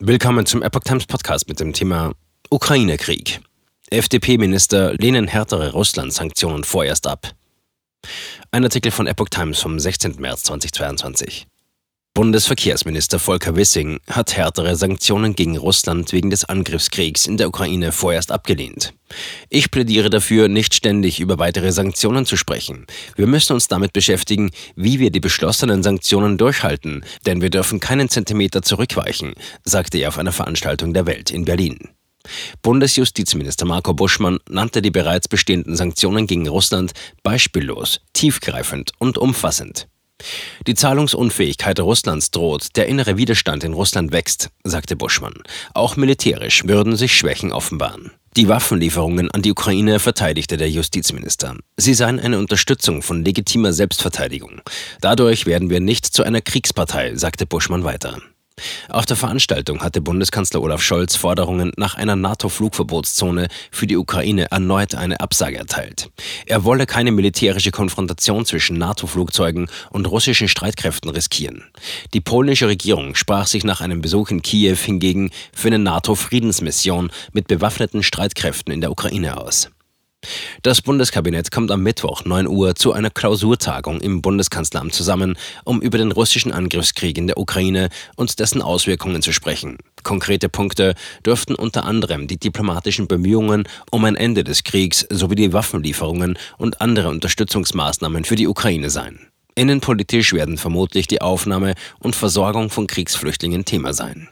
Willkommen zum Epoch Times Podcast mit dem Thema Ukraine-Krieg. FDP-Minister lehnen härtere Russland-Sanktionen vorerst ab. Ein Artikel von Epoch Times vom 16. März 2022. Bundesverkehrsminister Volker Wissing hat härtere Sanktionen gegen Russland wegen des Angriffskriegs in der Ukraine vorerst abgelehnt. Ich plädiere dafür, nicht ständig über weitere Sanktionen zu sprechen. Wir müssen uns damit beschäftigen, wie wir die beschlossenen Sanktionen durchhalten, denn wir dürfen keinen Zentimeter zurückweichen, sagte er auf einer Veranstaltung der Welt in Berlin. Bundesjustizminister Marco Buschmann nannte die bereits bestehenden Sanktionen gegen Russland beispiellos, tiefgreifend und umfassend. Die Zahlungsunfähigkeit Russlands droht, der innere Widerstand in Russland wächst, sagte Buschmann. Auch militärisch würden sich Schwächen offenbaren. Die Waffenlieferungen an die Ukraine verteidigte der Justizminister. Sie seien eine Unterstützung von legitimer Selbstverteidigung. Dadurch werden wir nicht zu einer Kriegspartei, sagte Buschmann weiter. Auf der Veranstaltung hatte Bundeskanzler Olaf Scholz Forderungen nach einer NATO-Flugverbotszone für die Ukraine erneut eine Absage erteilt. Er wolle keine militärische Konfrontation zwischen NATO-Flugzeugen und russischen Streitkräften riskieren. Die polnische Regierung sprach sich nach einem Besuch in Kiew hingegen für eine NATO-Friedensmission mit bewaffneten Streitkräften in der Ukraine aus. Das Bundeskabinett kommt am Mittwoch 9 Uhr zu einer Klausurtagung im Bundeskanzleramt zusammen, um über den russischen Angriffskrieg in der Ukraine und dessen Auswirkungen zu sprechen. Konkrete Punkte dürften unter anderem die diplomatischen Bemühungen um ein Ende des Kriegs sowie die Waffenlieferungen und andere Unterstützungsmaßnahmen für die Ukraine sein. Innenpolitisch werden vermutlich die Aufnahme und Versorgung von Kriegsflüchtlingen Thema sein.